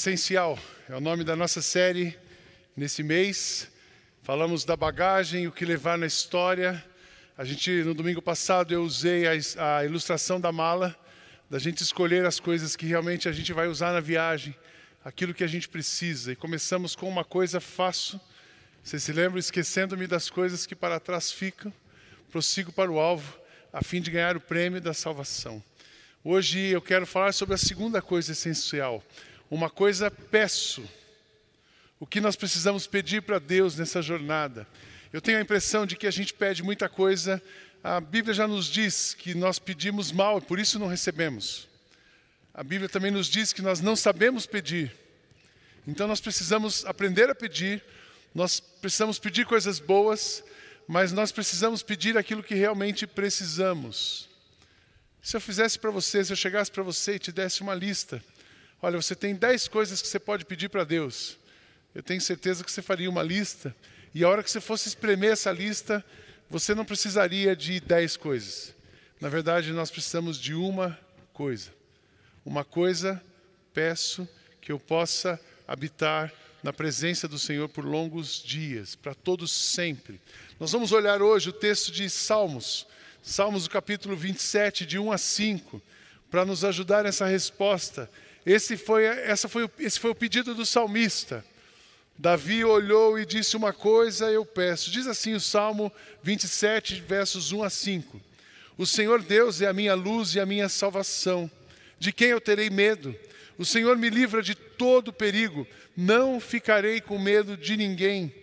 Essencial é o nome da nossa série nesse mês. Falamos da bagagem, o que levar na história. A gente, no domingo passado, eu usei a, a ilustração da mala, da gente escolher as coisas que realmente a gente vai usar na viagem, aquilo que a gente precisa. E começamos com uma coisa fácil. Você se lembra? Esquecendo-me das coisas que para trás ficam, prossigo para o alvo, a fim de ganhar o prêmio da salvação. Hoje eu quero falar sobre a segunda coisa essencial uma coisa peço. O que nós precisamos pedir para Deus nessa jornada? Eu tenho a impressão de que a gente pede muita coisa. A Bíblia já nos diz que nós pedimos mal e por isso não recebemos. A Bíblia também nos diz que nós não sabemos pedir. Então nós precisamos aprender a pedir, nós precisamos pedir coisas boas, mas nós precisamos pedir aquilo que realmente precisamos. Se eu fizesse para você, se eu chegasse para você e te desse uma lista Olha, você tem dez coisas que você pode pedir para Deus. Eu tenho certeza que você faria uma lista, e a hora que você fosse espremer essa lista, você não precisaria de dez coisas. Na verdade, nós precisamos de uma coisa. Uma coisa, peço que eu possa habitar na presença do Senhor por longos dias, para todos sempre. Nós vamos olhar hoje o texto de Salmos, Salmos do capítulo 27, de 1 a 5, para nos ajudar nessa resposta esse foi, essa foi, esse foi o pedido do salmista. Davi olhou e disse uma coisa, eu peço. Diz assim o Salmo 27, versos 1 a 5. O Senhor Deus é a minha luz e a minha salvação. De quem eu terei medo? O Senhor me livra de todo perigo. Não ficarei com medo de ninguém.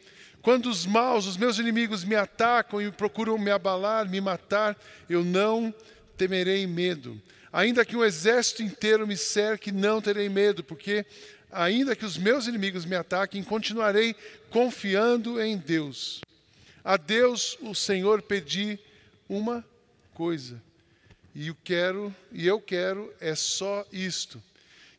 Quando os maus, os meus inimigos me atacam e procuram me abalar, me matar, eu não temerei medo. Ainda que um exército inteiro me cerque, não terei medo, porque ainda que os meus inimigos me ataquem, continuarei confiando em Deus. A Deus o Senhor pedi uma coisa. E eu quero, e eu quero é só isto: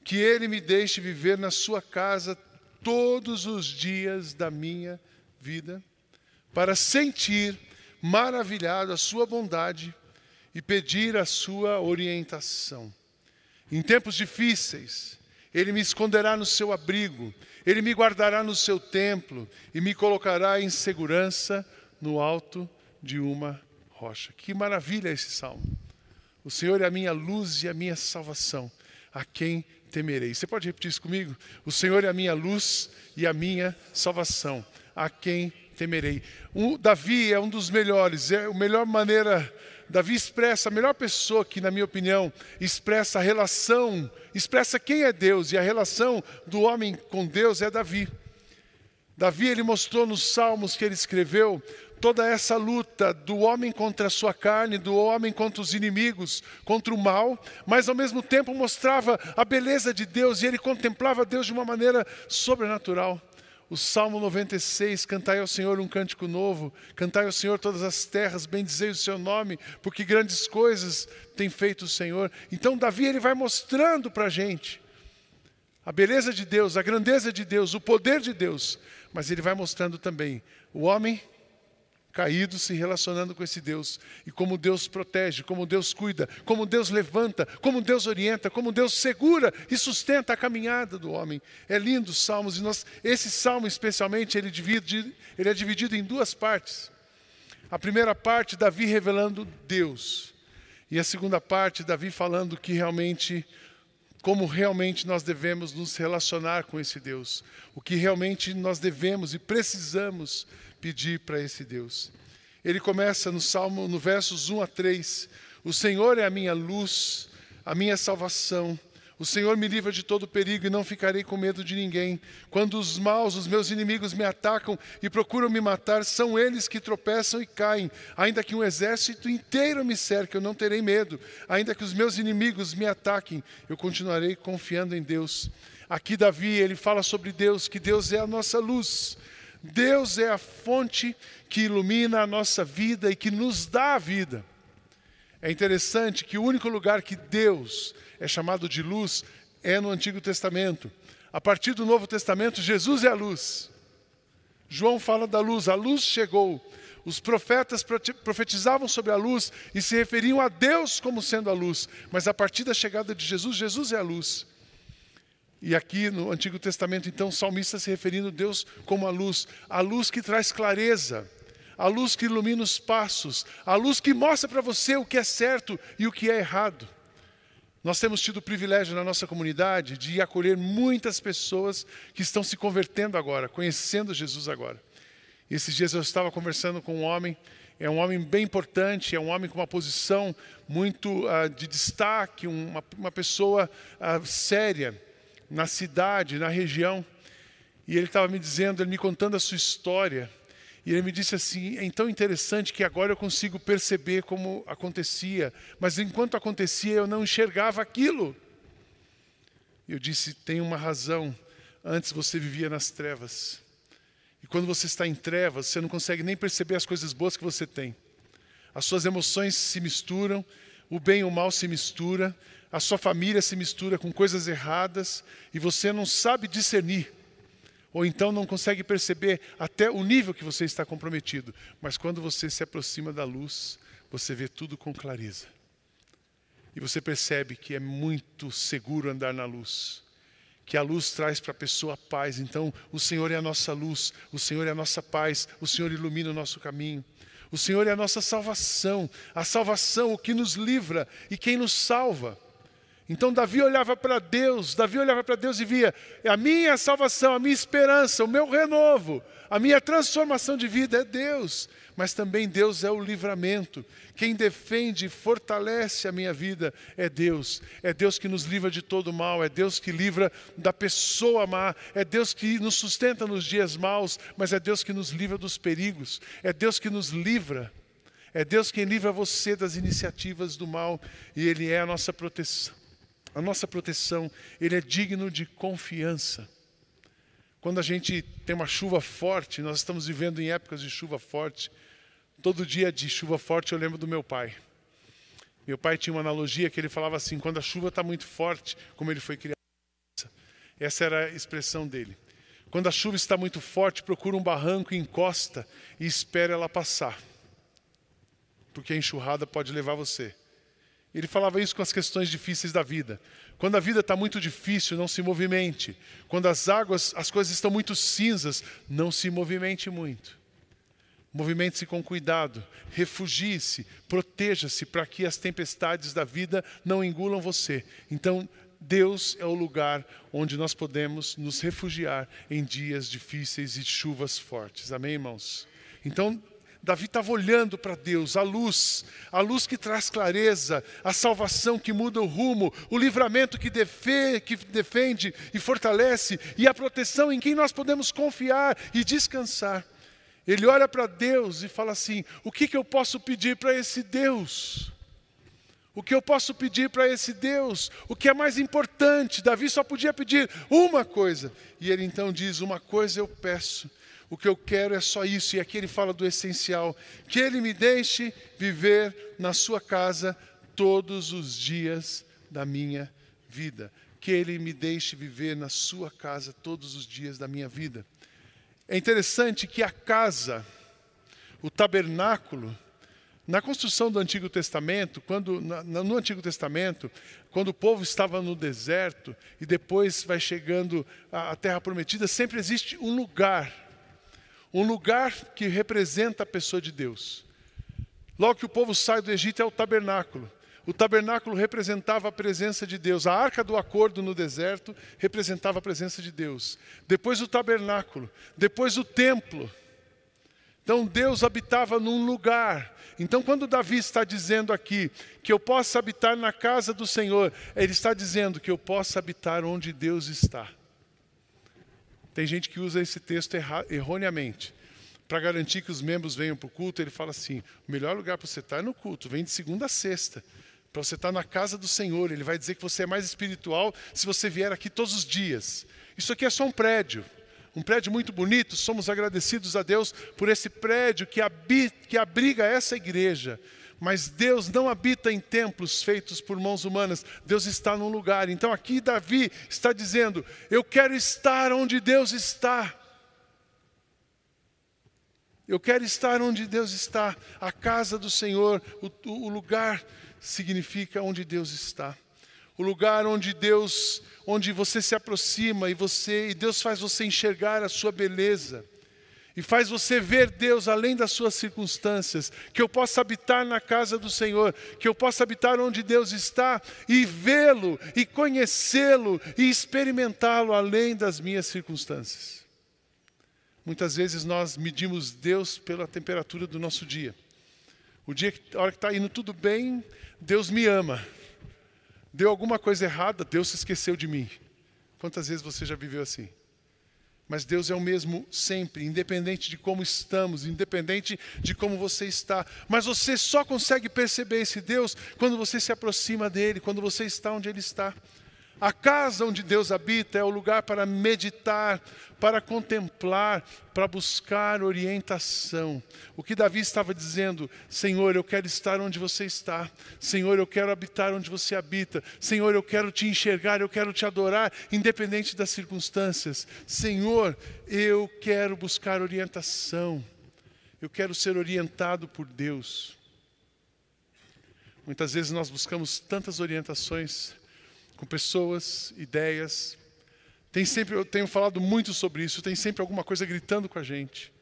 que ele me deixe viver na sua casa todos os dias da minha vida, para sentir maravilhado a sua bondade e pedir a sua orientação. Em tempos difíceis, Ele me esconderá no seu abrigo, Ele me guardará no seu templo e me colocará em segurança no alto de uma rocha. Que maravilha esse salmo! O Senhor é a minha luz e a minha salvação, a quem temerei. Você pode repetir isso comigo? O Senhor é a minha luz e a minha salvação, a quem temerei. O Davi é um dos melhores, é a melhor maneira Davi expressa a melhor pessoa que, na minha opinião, expressa a relação, expressa quem é Deus, e a relação do homem com Deus é Davi. Davi, ele mostrou nos salmos que ele escreveu toda essa luta do homem contra a sua carne, do homem contra os inimigos, contra o mal, mas ao mesmo tempo mostrava a beleza de Deus e ele contemplava Deus de uma maneira sobrenatural. O Salmo 96, cantai ao Senhor um cântico novo, cantai ao Senhor todas as terras, bendizei o seu nome, porque grandes coisas tem feito o Senhor. Então Davi ele vai mostrando para a gente a beleza de Deus, a grandeza de Deus, o poder de Deus, mas ele vai mostrando também o homem caído se relacionando com esse Deus e como Deus protege, como Deus cuida, como Deus levanta, como Deus orienta, como Deus segura e sustenta a caminhada do homem. É lindo os salmos e nós, esse salmo especialmente ele, divide, ele é dividido em duas partes. A primeira parte, Davi revelando Deus. E a segunda parte, Davi falando que realmente, como realmente nós devemos nos relacionar com esse Deus. O que realmente nós devemos e precisamos pedir para esse Deus. Ele começa no Salmo, no versos 1 a 3. O Senhor é a minha luz, a minha salvação. O Senhor me livra de todo perigo e não ficarei com medo de ninguém. Quando os maus, os meus inimigos, me atacam e procuram me matar, são eles que tropeçam e caem. Ainda que um exército inteiro me cerque, eu não terei medo. Ainda que os meus inimigos me ataquem, eu continuarei confiando em Deus. Aqui, Davi, ele fala sobre Deus, que Deus é a nossa luz. Deus é a fonte que ilumina a nossa vida e que nos dá a vida. É interessante que o único lugar que Deus é chamado de luz é no Antigo Testamento. A partir do Novo Testamento, Jesus é a luz. João fala da luz, a luz chegou. Os profetas profetizavam sobre a luz e se referiam a Deus como sendo a luz, mas a partir da chegada de Jesus, Jesus é a luz. E aqui no Antigo Testamento, então, o salmista se referindo a Deus como a luz, a luz que traz clareza, a luz que ilumina os passos, a luz que mostra para você o que é certo e o que é errado. Nós temos tido o privilégio na nossa comunidade de acolher muitas pessoas que estão se convertendo agora, conhecendo Jesus agora. Esses dias eu estava conversando com um homem, é um homem bem importante, é um homem com uma posição muito uh, de destaque, uma, uma pessoa uh, séria na cidade, na região. E ele estava me dizendo, ele me contando a sua história. E ele me disse assim: é tão interessante que agora eu consigo perceber como acontecia, mas enquanto acontecia eu não enxergava aquilo. Eu disse: tem uma razão. Antes você vivia nas trevas. E quando você está em trevas, você não consegue nem perceber as coisas boas que você tem. As suas emoções se misturam, o bem e o mal se mistura, a sua família se mistura com coisas erradas e você não sabe discernir ou então não consegue perceber até o nível que você está comprometido. Mas quando você se aproxima da luz, você vê tudo com clareza. E você percebe que é muito seguro andar na luz. Que a luz traz para a pessoa paz. Então, o Senhor é a nossa luz, o Senhor é a nossa paz, o Senhor ilumina o nosso caminho. O Senhor é a nossa salvação, a salvação, o que nos livra e quem nos salva. Então Davi olhava para Deus, Davi olhava para Deus e via a minha salvação, a minha esperança, o meu renovo, a minha transformação de vida é Deus, mas também Deus é o livramento. Quem defende e fortalece a minha vida é Deus. É Deus que nos livra de todo mal, é Deus que livra da pessoa má, é Deus que nos sustenta nos dias maus, mas é Deus que nos livra dos perigos, é Deus que nos livra. É Deus quem livra você das iniciativas do mal e Ele é a nossa proteção a nossa proteção, Ele é digno de confiança. Quando a gente tem uma chuva forte, nós estamos vivendo em épocas de chuva forte. Todo dia de chuva forte eu lembro do meu pai. Meu pai tinha uma analogia que ele falava assim: quando a chuva está muito forte, como ele foi criado. Essa era a expressão dele. Quando a chuva está muito forte, procura um barranco, encosta e espera ela passar. Porque a enxurrada pode levar você. Ele falava isso com as questões difíceis da vida. Quando a vida está muito difícil, não se movimente. Quando as águas, as coisas estão muito cinzas, não se movimente muito. Movimente-se com cuidado, refugie-se, proteja-se para que as tempestades da vida não engulam você. Então, Deus é o lugar onde nós podemos nos refugiar em dias difíceis e chuvas fortes. Amém, irmãos? Então, Davi estava olhando para Deus, a luz, a luz que traz clareza, a salvação que muda o rumo, o livramento que, defe, que defende e fortalece, e a proteção em quem nós podemos confiar e descansar. Ele olha para Deus e fala assim: o que, que eu posso pedir para esse Deus? O que eu posso pedir para esse Deus? O que é mais importante? Davi só podia pedir uma coisa. E ele então diz: Uma coisa eu peço, o que eu quero é só isso. E aqui ele fala do essencial: que ele me deixe viver na sua casa todos os dias da minha vida. Que ele me deixe viver na sua casa todos os dias da minha vida. É interessante que a casa, o tabernáculo, na construção do Antigo Testamento, quando no Antigo Testamento, quando o povo estava no deserto e depois vai chegando à Terra Prometida, sempre existe um lugar um lugar que representa a pessoa de Deus. Logo que o povo sai do Egito é o tabernáculo. O tabernáculo representava a presença de Deus. A arca do acordo no deserto representava a presença de Deus. Depois o tabernáculo, depois o templo. Então Deus habitava num lugar. Então, quando Davi está dizendo aqui que eu possa habitar na casa do Senhor, ele está dizendo que eu possa habitar onde Deus está. Tem gente que usa esse texto erroneamente para garantir que os membros venham para o culto, ele fala assim: o melhor lugar para você estar é no culto, vem de segunda a sexta. Para você estar na casa do Senhor, ele vai dizer que você é mais espiritual se você vier aqui todos os dias. Isso aqui é só um prédio, um prédio muito bonito. Somos agradecidos a Deus por esse prédio que, habita, que abriga essa igreja. Mas Deus não habita em templos feitos por mãos humanas, Deus está num lugar. Então aqui Davi está dizendo: Eu quero estar onde Deus está. Eu quero estar onde Deus está, a casa do Senhor, o, o lugar significa onde Deus está. O lugar onde Deus, onde você se aproxima e você e Deus faz você enxergar a sua beleza e faz você ver Deus além das suas circunstâncias, que eu possa habitar na casa do Senhor, que eu possa habitar onde Deus está e vê-lo e conhecê-lo e experimentá-lo além das minhas circunstâncias. Muitas vezes nós medimos Deus pela temperatura do nosso dia. O dia que, a hora que está indo tudo bem, Deus me ama. Deu alguma coisa errada, Deus se esqueceu de mim. Quantas vezes você já viveu assim? Mas Deus é o mesmo sempre, independente de como estamos, independente de como você está. Mas você só consegue perceber esse Deus quando você se aproxima dele, quando você está onde ele está. A casa onde Deus habita é o lugar para meditar, para contemplar, para buscar orientação. O que Davi estava dizendo, Senhor, eu quero estar onde você está. Senhor, eu quero habitar onde você habita. Senhor, eu quero te enxergar, eu quero te adorar, independente das circunstâncias. Senhor, eu quero buscar orientação. Eu quero ser orientado por Deus. Muitas vezes nós buscamos tantas orientações com pessoas, ideias. Tem sempre, eu tenho falado muito sobre isso, tem sempre alguma coisa gritando com a gente.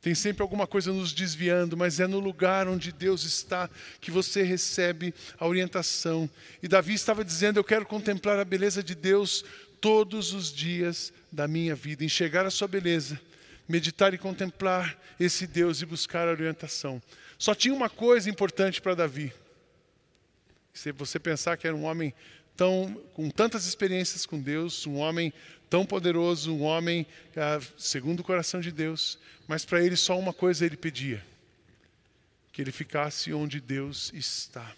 Tem sempre alguma coisa nos desviando, mas é no lugar onde Deus está que você recebe a orientação. E Davi estava dizendo: Eu quero contemplar a beleza de Deus todos os dias da minha vida, enxergar a sua beleza, meditar e contemplar esse Deus e buscar a orientação. Só tinha uma coisa importante para Davi. Se você pensar que era um homem tão, com tantas experiências com Deus, um homem tão poderoso, um homem ah, segundo o coração de Deus, mas para ele só uma coisa ele pedia: que ele ficasse onde Deus está.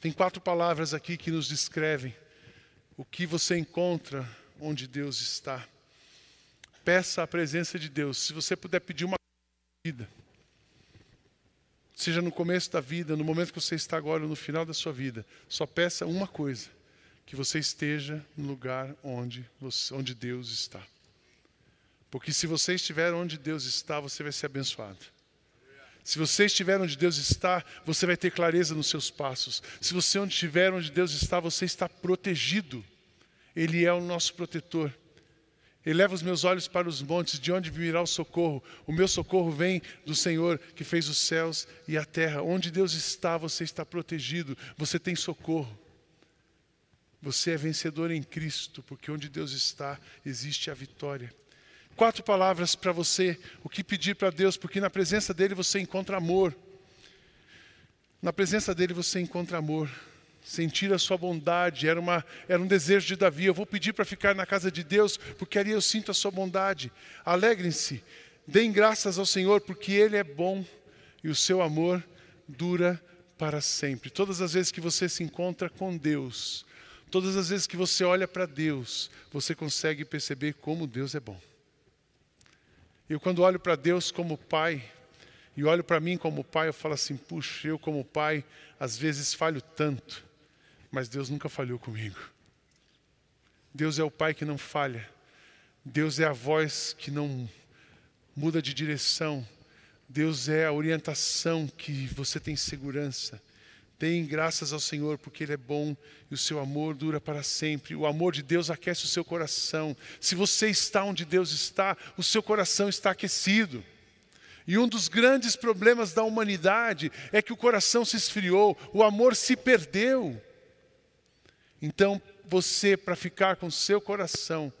Tem quatro palavras aqui que nos descrevem o que você encontra onde Deus está. Peça a presença de Deus. Se você puder pedir uma vida, seja no começo da vida, no momento que você está agora, no final da sua vida, só peça uma coisa que você esteja no lugar onde, você, onde Deus está. Porque se você estiver onde Deus está, você vai ser abençoado. Se você estiver onde Deus está, você vai ter clareza nos seus passos. Se você estiver onde Deus está, você está protegido. Ele é o nosso protetor. Ele leva os meus olhos para os montes, de onde virá o socorro? O meu socorro vem do Senhor que fez os céus e a terra. Onde Deus está, você está protegido, você tem socorro. Você é vencedor em Cristo, porque onde Deus está, existe a vitória. Quatro palavras para você, o que pedir para Deus, porque na presença dEle você encontra amor. Na presença dEle você encontra amor. Sentir a sua bondade era, uma, era um desejo de Davi. Eu vou pedir para ficar na casa de Deus, porque ali eu sinto a sua bondade. Alegrem-se, deem graças ao Senhor, porque Ele é bom e o seu amor dura para sempre. Todas as vezes que você se encontra com Deus, Todas as vezes que você olha para Deus, você consegue perceber como Deus é bom. Eu, quando olho para Deus como Pai, e olho para mim como Pai, eu falo assim: puxa, eu, como Pai, às vezes falho tanto, mas Deus nunca falhou comigo. Deus é o Pai que não falha, Deus é a voz que não muda de direção, Deus é a orientação que você tem segurança. Deem graças ao Senhor, porque Ele é bom e o seu amor dura para sempre. O amor de Deus aquece o seu coração. Se você está onde Deus está, o seu coração está aquecido. E um dos grandes problemas da humanidade é que o coração se esfriou, o amor se perdeu. Então, você, para ficar com seu coração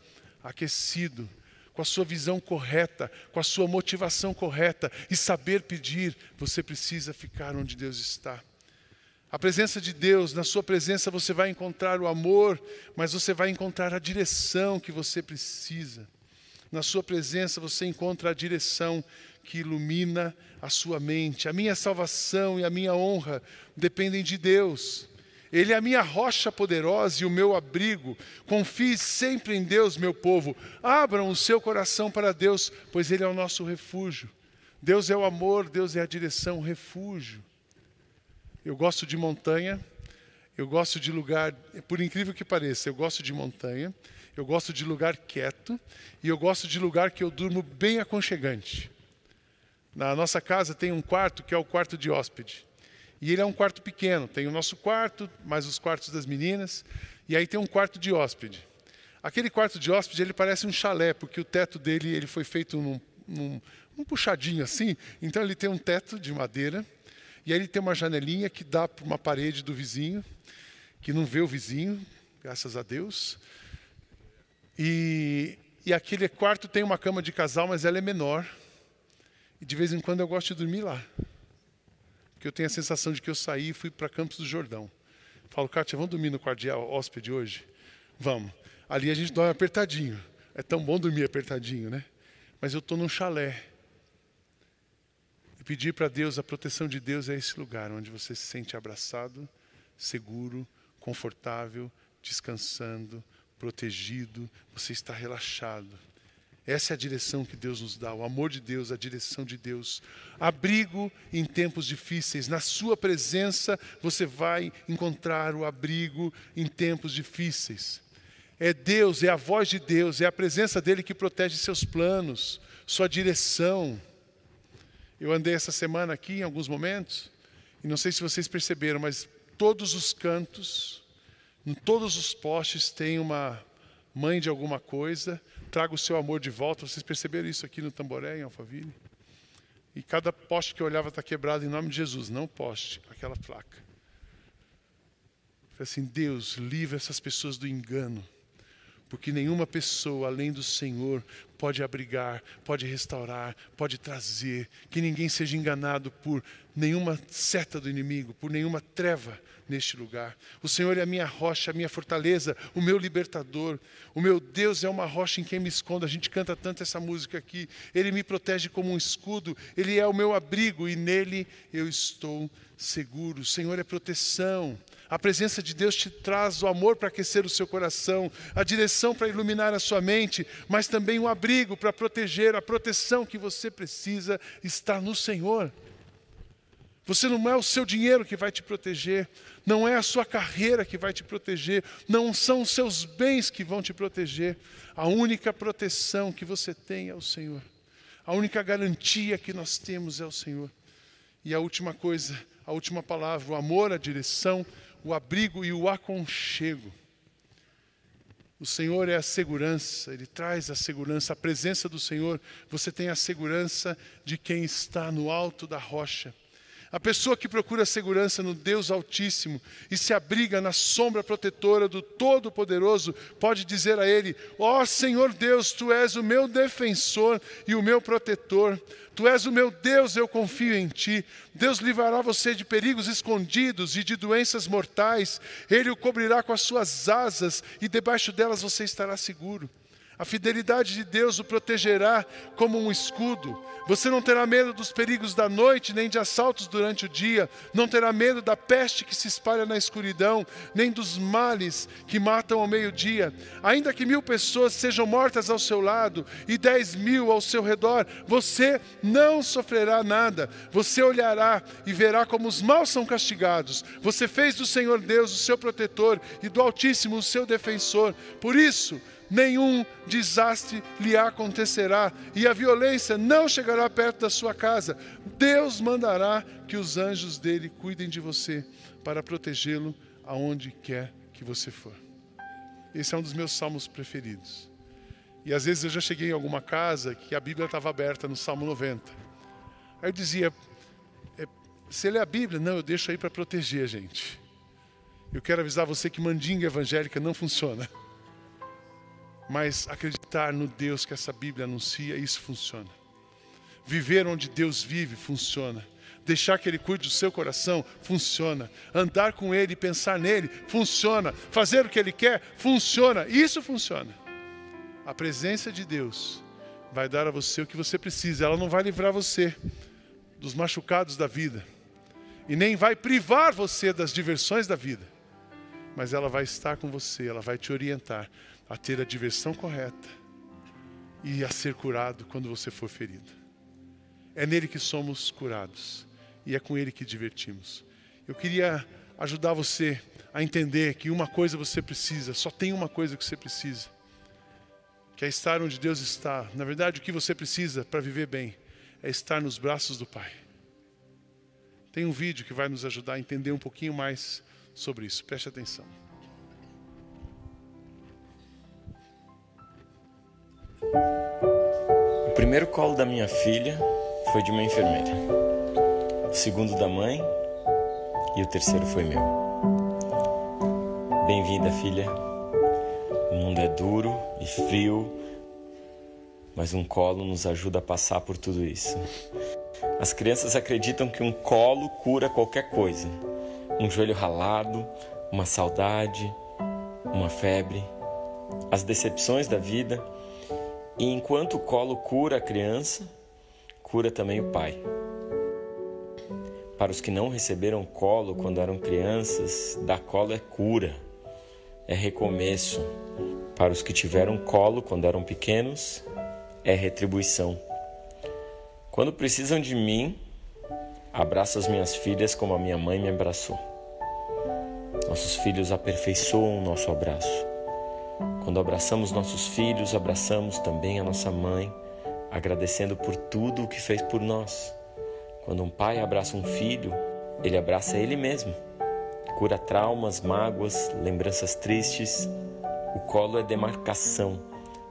aquecido, com a sua visão correta, com a sua motivação correta e saber pedir, você precisa ficar onde Deus está. A presença de Deus, na sua presença você vai encontrar o amor, mas você vai encontrar a direção que você precisa. Na sua presença você encontra a direção que ilumina a sua mente. A minha salvação e a minha honra dependem de Deus. Ele é a minha rocha poderosa e o meu abrigo. Confie sempre em Deus, meu povo. Abram o seu coração para Deus, pois Ele é o nosso refúgio. Deus é o amor, Deus é a direção, o refúgio. Eu gosto de montanha, eu gosto de lugar, por incrível que pareça, eu gosto de montanha, eu gosto de lugar quieto e eu gosto de lugar que eu durmo bem aconchegante. Na nossa casa tem um quarto que é o quarto de hóspede. E ele é um quarto pequeno, tem o nosso quarto, mais os quartos das meninas, e aí tem um quarto de hóspede. Aquele quarto de hóspede, ele parece um chalé, porque o teto dele ele foi feito num, num um puxadinho assim, então ele tem um teto de madeira, e aí ele tem uma janelinha que dá para uma parede do vizinho, que não vê o vizinho, graças a Deus. E, e aquele quarto tem uma cama de casal, mas ela é menor. E de vez em quando eu gosto de dormir lá. Porque eu tenho a sensação de que eu saí e fui para Campos do Jordão. Falo, Kátia, vamos dormir no quarto de hóspede hoje? Vamos. Ali a gente dorme apertadinho. É tão bom dormir apertadinho, né? Mas eu estou num chalé. E pedir para Deus, a proteção de Deus é esse lugar onde você se sente abraçado, seguro, confortável, descansando, protegido, você está relaxado. Essa é a direção que Deus nos dá, o amor de Deus, a direção de Deus. Abrigo em tempos difíceis. Na Sua presença você vai encontrar o abrigo em tempos difíceis. É Deus, é a voz de Deus, é a presença dEle que protege seus planos, sua direção. Eu andei essa semana aqui em alguns momentos, e não sei se vocês perceberam, mas todos os cantos, em todos os postes tem uma mãe de alguma coisa, traga o seu amor de volta. Vocês perceberam isso aqui no Tamboré, em Alphaville? E cada poste que eu olhava está quebrado em nome de Jesus, não poste, aquela placa. Falei assim, Deus, livre essas pessoas do engano, porque nenhuma pessoa além do Senhor pode abrigar, pode restaurar, pode trazer, que ninguém seja enganado por nenhuma seta do inimigo, por nenhuma treva neste lugar. O Senhor é a minha rocha, a minha fortaleza, o meu libertador. O meu Deus é uma rocha em quem me escondo. A gente canta tanto essa música aqui. Ele me protege como um escudo, ele é o meu abrigo e nele eu estou seguro. O Senhor é proteção. A presença de Deus te traz o amor para aquecer o seu coração, a direção para iluminar a sua mente, mas também o abrigo para proteger, a proteção que você precisa está no Senhor. Você não é o seu dinheiro que vai te proteger, não é a sua carreira que vai te proteger, não são os seus bens que vão te proteger. A única proteção que você tem é o Senhor. A única garantia que nós temos é o Senhor. E a última coisa, a última palavra, o amor, a direção, o abrigo e o aconchego. O Senhor é a segurança, Ele traz a segurança, a presença do Senhor. Você tem a segurança de quem está no alto da rocha. A pessoa que procura segurança no Deus Altíssimo e se abriga na sombra protetora do Todo-Poderoso, pode dizer a Ele: Ó oh, Senhor Deus, Tu és o meu defensor e o meu protetor. Tu és o meu Deus, eu confio em Ti. Deus livrará você de perigos escondidos e de doenças mortais. Ele o cobrirá com as suas asas e debaixo delas você estará seguro. A fidelidade de Deus o protegerá como um escudo. Você não terá medo dos perigos da noite, nem de assaltos durante o dia. Não terá medo da peste que se espalha na escuridão, nem dos males que matam ao meio-dia. Ainda que mil pessoas sejam mortas ao seu lado e dez mil ao seu redor, você não sofrerá nada. Você olhará e verá como os maus são castigados. Você fez do Senhor Deus o seu protetor e do Altíssimo o seu defensor. Por isso, nenhum desastre lhe acontecerá e a violência não chegará perto da sua casa. Deus mandará que os anjos dele cuidem de você para protegê-lo aonde quer que você for. Esse é um dos meus salmos preferidos. E às vezes eu já cheguei em alguma casa que a Bíblia estava aberta no Salmo 90. Aí eu dizia, é, você lê a Bíblia? Não, eu deixo aí para proteger a gente. Eu quero avisar você que mandinga evangélica não funciona. Mas acreditar no Deus que essa Bíblia anuncia, isso funciona. Viver onde Deus vive, funciona. Deixar que Ele cuide do seu coração, funciona. Andar com Ele e pensar nele, funciona. Fazer o que Ele quer, funciona. Isso funciona. A presença de Deus vai dar a você o que você precisa. Ela não vai livrar você dos machucados da vida. E nem vai privar você das diversões da vida. Mas ela vai estar com você, ela vai te orientar a ter a diversão correta e a ser curado quando você for ferido. É nele que somos curados e é com ele que divertimos. Eu queria ajudar você a entender que uma coisa você precisa, só tem uma coisa que você precisa, que é estar onde Deus está. Na verdade, o que você precisa para viver bem é estar nos braços do Pai. Tem um vídeo que vai nos ajudar a entender um pouquinho mais sobre isso. Preste atenção. O primeiro colo da minha filha foi de uma enfermeira, o segundo da mãe e o terceiro foi meu. Bem-vinda, filha. O mundo é duro e frio, mas um colo nos ajuda a passar por tudo isso. As crianças acreditam que um colo cura qualquer coisa. Um joelho ralado, uma saudade, uma febre, as decepções da vida e enquanto o colo cura a criança, cura também o pai. Para os que não receberam colo quando eram crianças, dar colo é cura, é recomeço. Para os que tiveram colo quando eram pequenos, é retribuição. Quando precisam de mim, abraço as minhas filhas como a minha mãe me abraçou. Nossos filhos aperfeiçoam o nosso abraço. Quando abraçamos nossos filhos, abraçamos também a nossa mãe, agradecendo por tudo o que fez por nós. Quando um pai abraça um filho, ele abraça ele mesmo. Cura traumas, mágoas, lembranças tristes. O colo é demarcação,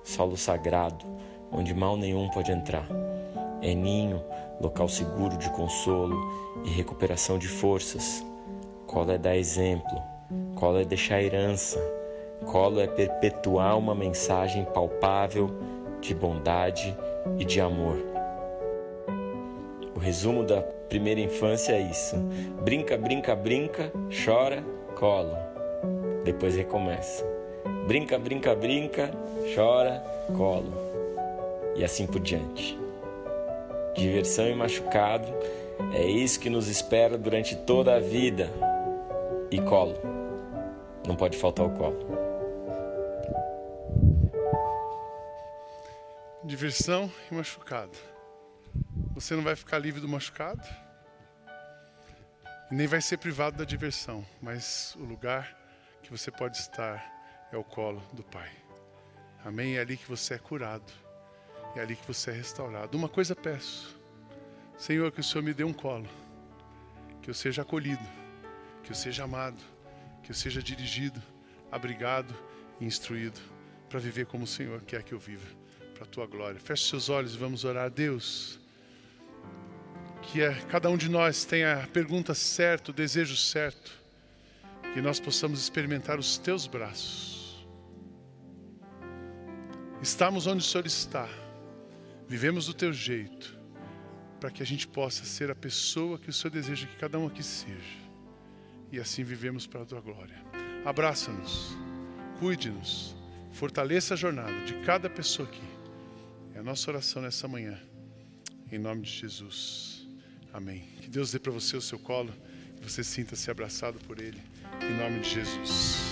solo sagrado, onde mal nenhum pode entrar. É ninho, local seguro de consolo e recuperação de forças. Colo é dar exemplo, colo é deixar herança, Colo é perpetuar uma mensagem palpável de bondade e de amor. O resumo da primeira infância é isso: brinca, brinca, brinca, chora, colo. Depois recomeça. Brinca, brinca, brinca, chora, colo. E assim por diante. Diversão e machucado é isso que nos espera durante toda a vida. E colo. Não pode faltar o colo. Diversão e machucado. Você não vai ficar livre do machucado, nem vai ser privado da diversão, mas o lugar que você pode estar é o colo do Pai. Amém? É ali que você é curado, é ali que você é restaurado. Uma coisa peço, Senhor, que o Senhor me dê um colo, que eu seja acolhido, que eu seja amado, que eu seja dirigido, abrigado e instruído para viver como o Senhor quer que eu viva para a tua glória. Feche seus olhos e vamos orar a Deus. Que é, cada um de nós tenha a pergunta certa, o desejo certo. Que nós possamos experimentar os teus braços. Estamos onde o Senhor está. Vivemos do teu jeito. Para que a gente possa ser a pessoa que o Senhor deseja que cada um aqui seja. E assim vivemos para a tua glória. Abraça-nos, cuide-nos, fortaleça a jornada de cada pessoa aqui. É a nossa oração nessa manhã. Em nome de Jesus. Amém. Que Deus dê para você o seu colo. Que você sinta-se abraçado por Ele. Em nome de Jesus.